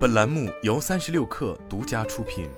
本栏目由三十六氪独家出品。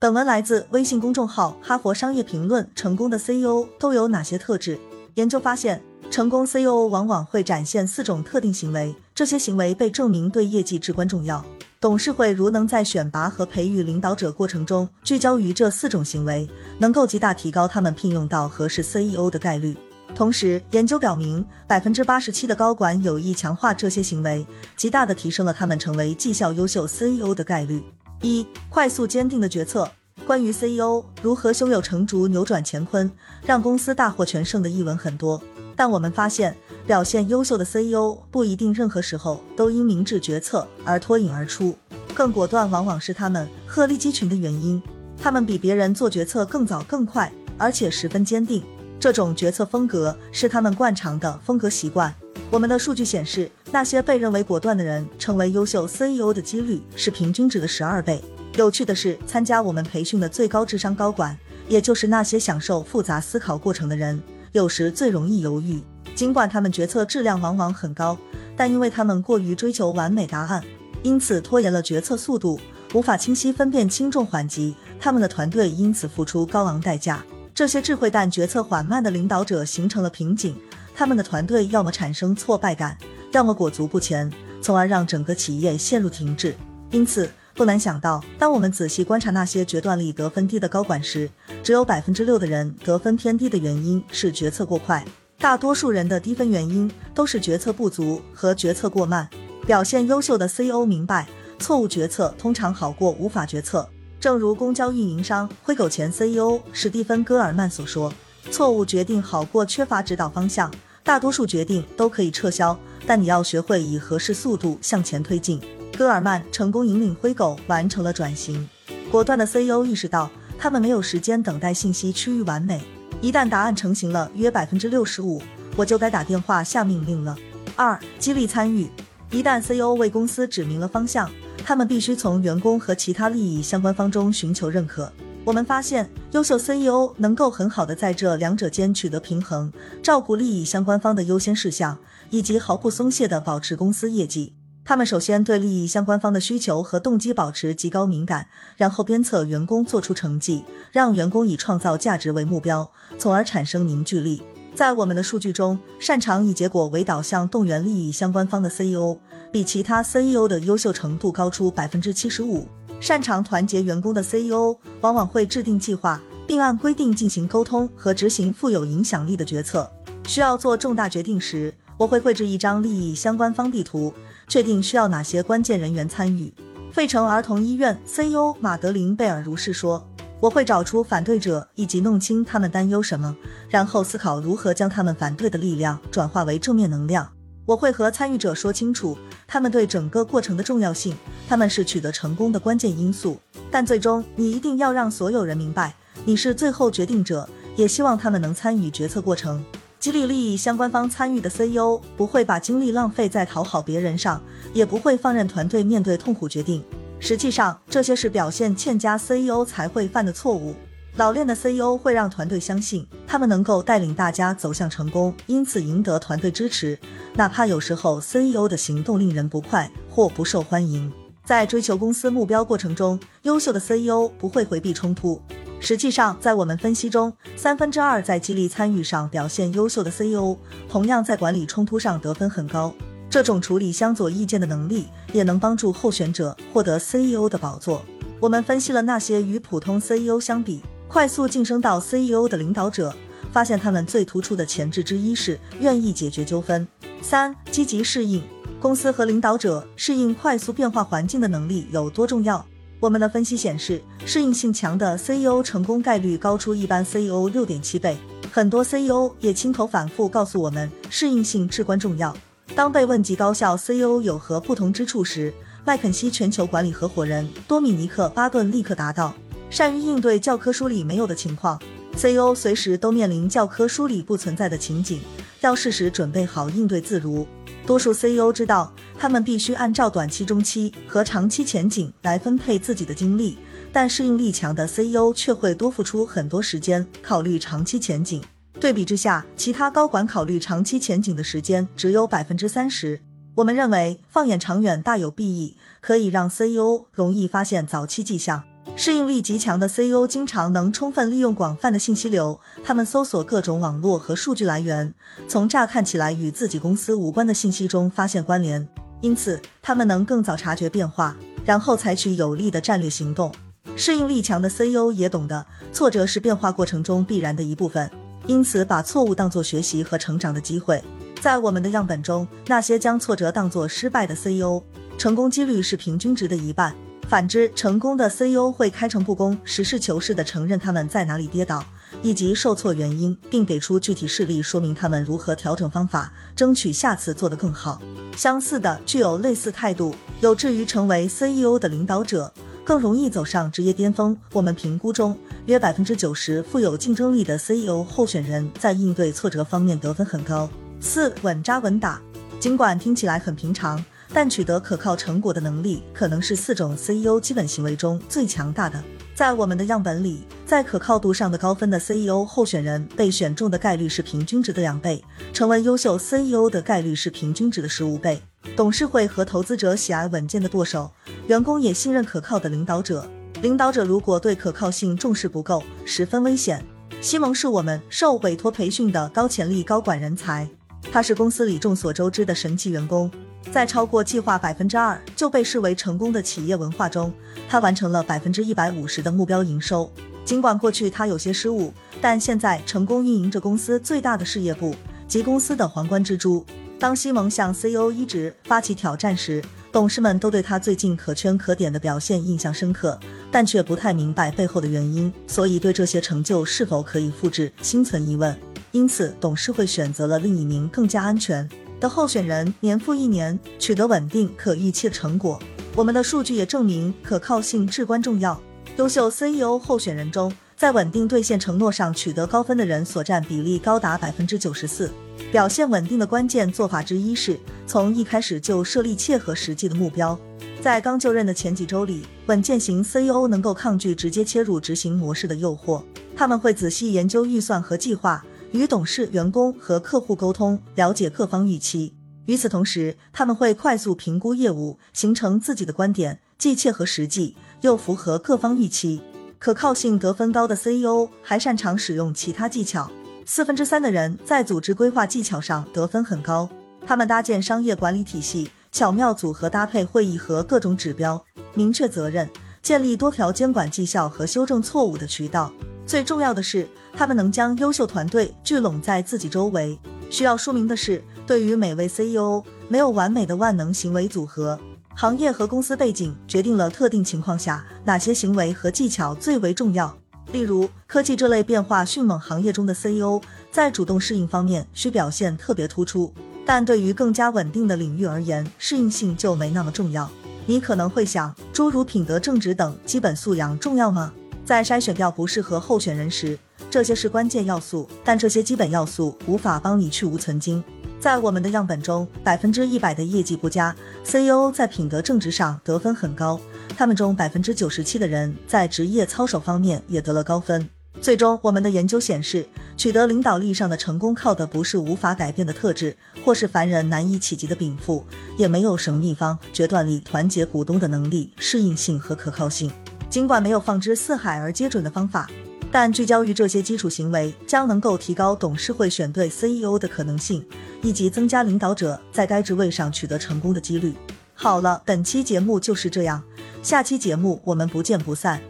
本文来自微信公众号《哈佛商业评论》。成功的 CEO 都有哪些特质？研究发现，成功 CEO 往往会展现四种特定行为，这些行为被证明对业绩至关重要。董事会如能在选拔和培育领导者过程中聚焦于这四种行为，能够极大提高他们聘用到合适 CEO 的概率。同时，研究表明，百分之八十七的高管有意强化这些行为，极大的提升了他们成为绩效优秀 CEO 的概率。一、快速坚定的决策。关于 CEO 如何胸有成竹、扭转乾坤，让公司大获全胜的译文很多，但我们发现，表现优秀的 CEO 不一定任何时候都因明智决策而脱颖而出，更果断往往是他们鹤立鸡群的原因。他们比别人做决策更早、更快，而且十分坚定。这种决策风格是他们惯常的风格习惯。我们的数据显示，那些被认为果断的人成为优秀 CEO 的几率是平均值的十二倍。有趣的是，参加我们培训的最高智商高管，也就是那些享受复杂思考过程的人，有时最容易犹豫。尽管他们决策质量往往很高，但因为他们过于追求完美答案，因此拖延了决策速度，无法清晰分辨轻重缓急。他们的团队因此付出高昂代价。这些智慧但决策缓慢的领导者形成了瓶颈，他们的团队要么产生挫败感，要么裹足不前，从而让整个企业陷入停滞。因此。不难想到，当我们仔细观察那些决断力得分低的高管时，只有百分之六的人得分偏低的原因是决策过快，大多数人的低分原因都是决策不足和决策过慢。表现优秀的 CEO 明白，错误决策通常好过无法决策。正如公交运营商灰狗前 CEO 史蒂芬·戈尔曼所说：“错误决定好过缺乏指导方向。大多数决定都可以撤销，但你要学会以合适速度向前推进。”戈尔曼成功引领灰狗完成了转型。果断的 CEO 意识到，他们没有时间等待信息趋于完美。一旦答案成型了，约百分之六十五，我就该打电话下命令了。二、激励参与。一旦 CEO 为公司指明了方向，他们必须从员工和其他利益相关方中寻求认可。我们发现，优秀 CEO 能够很好的在这两者间取得平衡，照顾利益相关方的优先事项，以及毫不松懈地保持公司业绩。他们首先对利益相关方的需求和动机保持极高敏感，然后鞭策员工做出成绩，让员工以创造价值为目标，从而产生凝聚力。在我们的数据中，擅长以结果为导向动员利益相关方的 CEO，比其他 CEO 的优秀程度高出百分之七十五。擅长团结员工的 CEO 往往会制定计划，并按规定进行沟通和执行富有影响力的决策。需要做重大决定时，我会绘制一张利益相关方地图。确定需要哪些关键人员参与。费城儿童医院 CEO 马德琳贝尔如是说：“我会找出反对者以及弄清他们担忧什么，然后思考如何将他们反对的力量转化为正面能量。我会和参与者说清楚他们对整个过程的重要性，他们是取得成功的关键因素。但最终，你一定要让所有人明白，你是最后决定者，也希望他们能参与决策过程。”激励利益相关方参与的 CEO 不会把精力浪费在讨好别人上，也不会放任团队面对痛苦决定。实际上，这些是表现欠佳 CEO 才会犯的错误。老练的 CEO 会让团队相信他们能够带领大家走向成功，因此赢得团队支持，哪怕有时候 CEO 的行动令人不快或不受欢迎。在追求公司目标过程中，优秀的 CEO 不会回避冲突。实际上，在我们分析中，三分之二在激励参与上表现优秀的 CEO，同样在管理冲突上得分很高。这种处理相左意见的能力，也能帮助候选者获得 CEO 的宝座。我们分析了那些与普通 CEO 相比快速晋升到 CEO 的领导者，发现他们最突出的潜质之一是愿意解决纠纷。三、积极适应公司和领导者适应快速变化环境的能力有多重要？我们的分析显示，适应性强的 CEO 成功概率高出一般 CEO 六点七倍。很多 CEO 也亲口反复告诉我们，适应性至关重要。当被问及高效 CEO 有何不同之处时，麦肯锡全球管理合伙人多米尼克·巴顿立刻答道：“善于应对教科书里没有的情况。CEO 随时都面临教科书里不存在的情景，要适时准备好应对自如。多数 CEO 知道。”他们必须按照短期、中期和长期前景来分配自己的精力，但适应力强的 CEO 却会多付出很多时间考虑长期前景。对比之下，其他高管考虑长期前景的时间只有百分之三十。我们认为，放眼长远大有裨益，可以让 CEO 容易发现早期迹象。适应力极强的 CEO 经常能充分利用广泛的信息流，他们搜索各种网络和数据来源，从乍看起来与自己公司无关的信息中发现关联，因此他们能更早察觉变化，然后采取有力的战略行动。适应力强的 CEO 也懂得，挫折是变化过程中必然的一部分，因此把错误当作学习和成长的机会。在我们的样本中，那些将挫折当作失败的 CEO，成功几率是平均值的一半。反之，成功的 CEO 会开诚布公、实事求是地承认他们在哪里跌倒，以及受挫原因，并给出具体事例说明他们如何调整方法，争取下次做得更好。相似的，具有类似态度，有志于成为 CEO 的领导者，更容易走上职业巅峰。我们评估中，约百分之九十富有竞争力的 CEO 候选人在应对挫折方面得分很高。四稳扎稳打，尽管听起来很平常。但取得可靠成果的能力，可能是四种 CEO 基本行为中最强大的。在我们的样本里，在可靠度上的高分的 CEO 候选人被选中的概率是平均值的两倍，成为优秀 CEO 的概率是平均值的十五倍。董事会和投资者喜爱稳健的舵手，员工也信任可靠的领导者。领导者如果对可靠性重视不够，十分危险。西蒙是我们受委托培训的高潜力高管人才，他是公司里众所周知的神奇员工。在超过计划百分之二就被视为成功的企业文化中，他完成了百分之一百五十的目标营收。尽管过去他有些失误，但现在成功运营着公司最大的事业部及公司的皇冠之珠。当西蒙向 CEO 一职发起挑战时，董事们都对他最近可圈可点的表现印象深刻，但却不太明白背后的原因，所以对这些成就是否可以复制心存疑问。因此，董事会选择了另一名更加安全。的候选人年复一年取得稳定可预期的成果，我们的数据也证明可靠性至关重要。优秀 CEO 候选人中，在稳定兑现承诺上取得高分的人所占比例高达百分之九十四。表现稳定的关键做法之一是从一开始就设立切合实际的目标。在刚就任的前几周里，稳健型 CEO 能够抗拒直接切入执行模式的诱惑，他们会仔细研究预算和计划。与董事、员工和客户沟通，了解各方预期。与此同时，他们会快速评估业务，形成自己的观点，既切合实际，又符合各方预期。可靠性得分高的 CEO 还擅长使用其他技巧。四分之三的人在组织规划技巧上得分很高。他们搭建商业管理体系，巧妙组合搭配会议和各种指标，明确责任，建立多条监管绩效和修正错误的渠道。最重要的是，他们能将优秀团队聚拢在自己周围。需要说明的是，对于每位 CEO，没有完美的万能行为组合。行业和公司背景决定了特定情况下哪些行为和技巧最为重要。例如，科技这类变化迅猛行业中的 CEO，在主动适应方面需表现特别突出。但对于更加稳定的领域而言，适应性就没那么重要。你可能会想，诸如品德正直等基本素养重要吗？在筛选掉不适合候选人时，这些是关键要素，但这些基本要素无法帮你去无存精。在我们的样本中，百分之一百的业绩不佳 CEO 在品德正直上得分很高，他们中百分之九十七的人在职业操守方面也得了高分。最终，我们的研究显示，取得领导力上的成功靠的不是无法改变的特质，或是凡人难以企及的禀赋，也没有什么秘方、决断力、团结股东的能力、适应性和可靠性。尽管没有放之四海而皆准的方法，但聚焦于这些基础行为，将能够提高董事会选对 CEO 的可能性，以及增加领导者在该职位上取得成功的几率。好了，本期节目就是这样，下期节目我们不见不散。